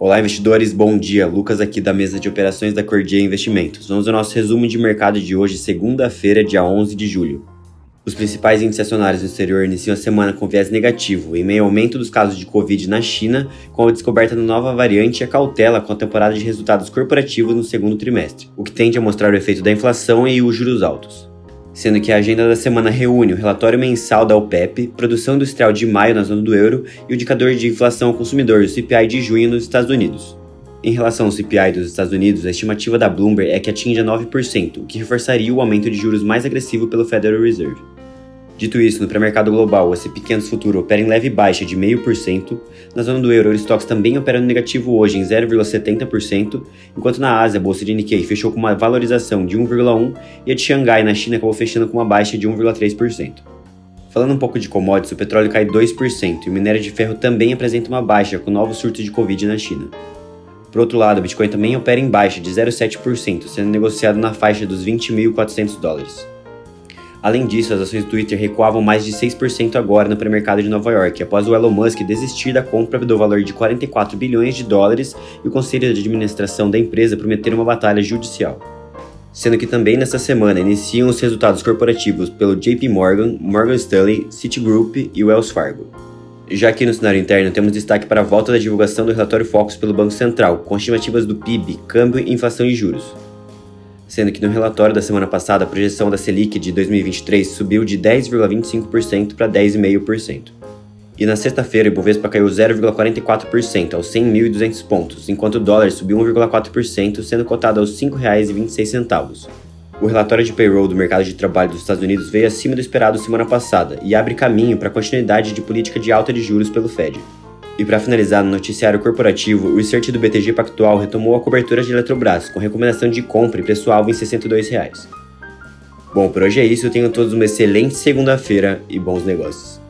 Olá, investidores, bom dia. Lucas aqui da mesa de operações da Cordia Investimentos. Vamos ao nosso resumo de mercado de hoje, segunda-feira, dia 11 de julho. Os principais índices acionários no exterior iniciam a semana com viés negativo, em meio ao aumento dos casos de Covid na China, com a descoberta da nova variante e a cautela com a temporada de resultados corporativos no segundo trimestre, o que tende a mostrar o efeito da inflação e os juros altos sendo que a agenda da semana reúne o relatório mensal da OPEP, produção industrial de maio na zona do euro e o indicador de inflação ao consumidor, o CPI de junho nos Estados Unidos. Em relação ao CPI dos Estados Unidos, a estimativa da Bloomberg é que atinja 9%, o que reforçaria o aumento de juros mais agressivo pelo Federal Reserve. Dito isso, no pré-mercado global, o S&P 500 futuro opera em leve baixa de 0,5%, na zona do euro, o Stocks também opera no negativo hoje em 0,70%, enquanto na Ásia, a bolsa de Nikkei fechou com uma valorização de 1,1% e a de Xangai, na China, acabou fechando com uma baixa de 1,3%. Falando um pouco de commodities, o petróleo cai 2% e o minério de ferro também apresenta uma baixa com novos surtos de Covid na China. Por outro lado, o Bitcoin também opera em baixa de 0,7%, sendo negociado na faixa dos 20.400 dólares. Além disso, as ações do Twitter recuavam mais de 6% agora no pré-mercado de Nova York, após o Elon Musk desistir da compra do valor de 44 bilhões de dólares e o conselho de administração da empresa prometer uma batalha judicial. Sendo que também nesta semana iniciam os resultados corporativos pelo JP Morgan, Morgan Stanley, Citigroup e Wells Fargo. Já aqui no cenário interno, temos destaque para a volta da divulgação do relatório Focus pelo Banco Central, com estimativas do PIB, câmbio, inflação e juros sendo que no relatório da semana passada a projeção da Selic de 2023 subiu de 10,25% para 10,5%. E na sexta-feira o Ibovespa caiu 0,44% aos 100.200 pontos, enquanto o dólar subiu 1,4%, sendo cotado aos R$ 5,26. O relatório de payroll do mercado de trabalho dos Estados Unidos veio acima do esperado semana passada e abre caminho para a continuidade de política de alta de juros pelo Fed. E para finalizar, no noticiário corporativo, o research do BTG Pactual retomou a cobertura de Eletrobras, com recomendação de compra e preço-alvo em 62 reais. Bom, por hoje é isso. Tenham todos uma excelente segunda-feira e bons negócios.